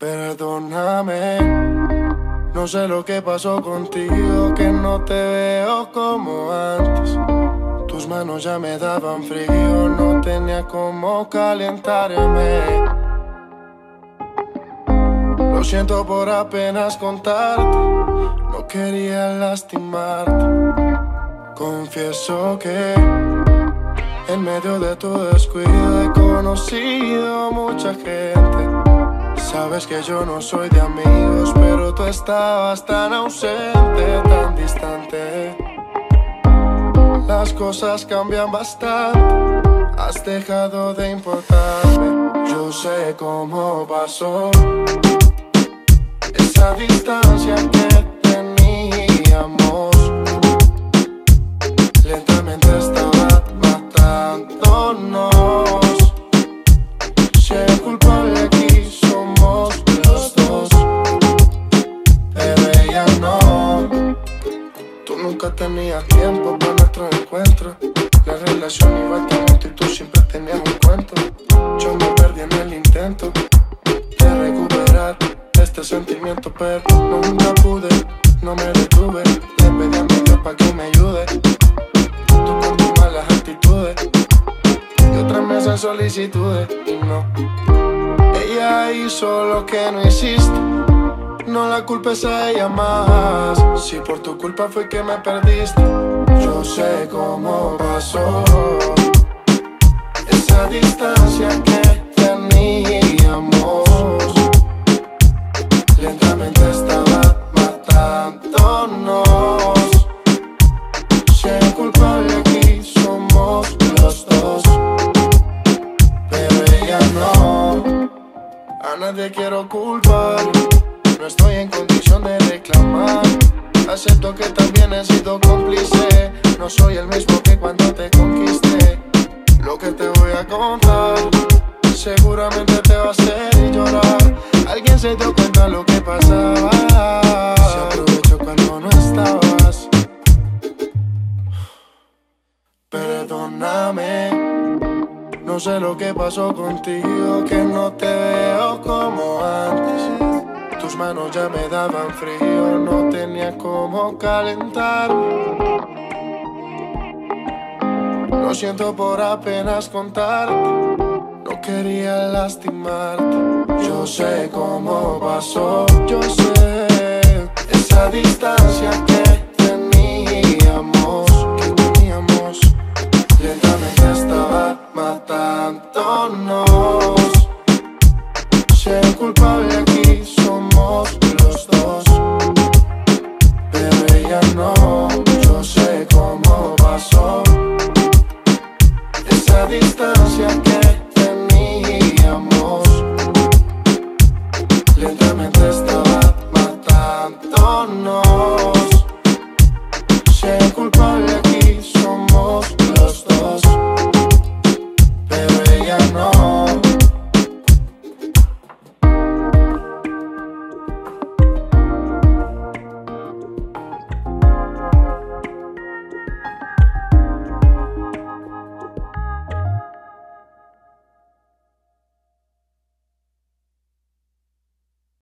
Perdóname, no sé lo que pasó contigo, que no te veo como antes. Tus manos ya me daban frío, no tenía cómo calentarme. Lo siento por apenas contarte, no quería lastimarte. Confieso que en medio de tu descuido he conocido mucha gente Sabes que yo no soy de amigos, pero tú estabas tan ausente, tan distante. Las cosas cambian bastante, has dejado de importarme. Yo sé cómo pasó esa distancia que nunca tenía tiempo para nuestro encuentro. La relación iba tan lento y tú siempre tenías un cuento. Yo me perdí en el intento de recuperar este sentimiento, pero nunca pude, no me detuve. Le pedí a mi Dios para que me ayude. Tú con tus malas actitudes y otras mesas solicitudes y no. Ella hizo lo que no hiciste no la culpes a ella más. Si por tu culpa fue que me perdiste, yo sé cómo pasó. Esa distancia que teníamos lentamente estaba matándonos. Si el culpable aquí somos los dos, pero ella no. A nadie quiero culpar no estoy en condición de reclamar. Acepto que también he sido cómplice. No soy el mismo que cuando te conquisté. Lo que te voy a contar seguramente te va a hacer llorar. Alguien se dio cuenta lo que pasaba. Se aprovechó cuando no estabas. Perdóname. No sé lo que pasó contigo, que no te veo como ya me daban frío, no tenía cómo calentarme. Lo siento por apenas contarte, no quería lastimarte. Yo sé cómo pasó, yo sé esa distancia que teníamos, que teníamos, lentamente estaba matándonos. no, yo sé cómo pasó esa distancia que teníamos. Lentamente estaba matándonos.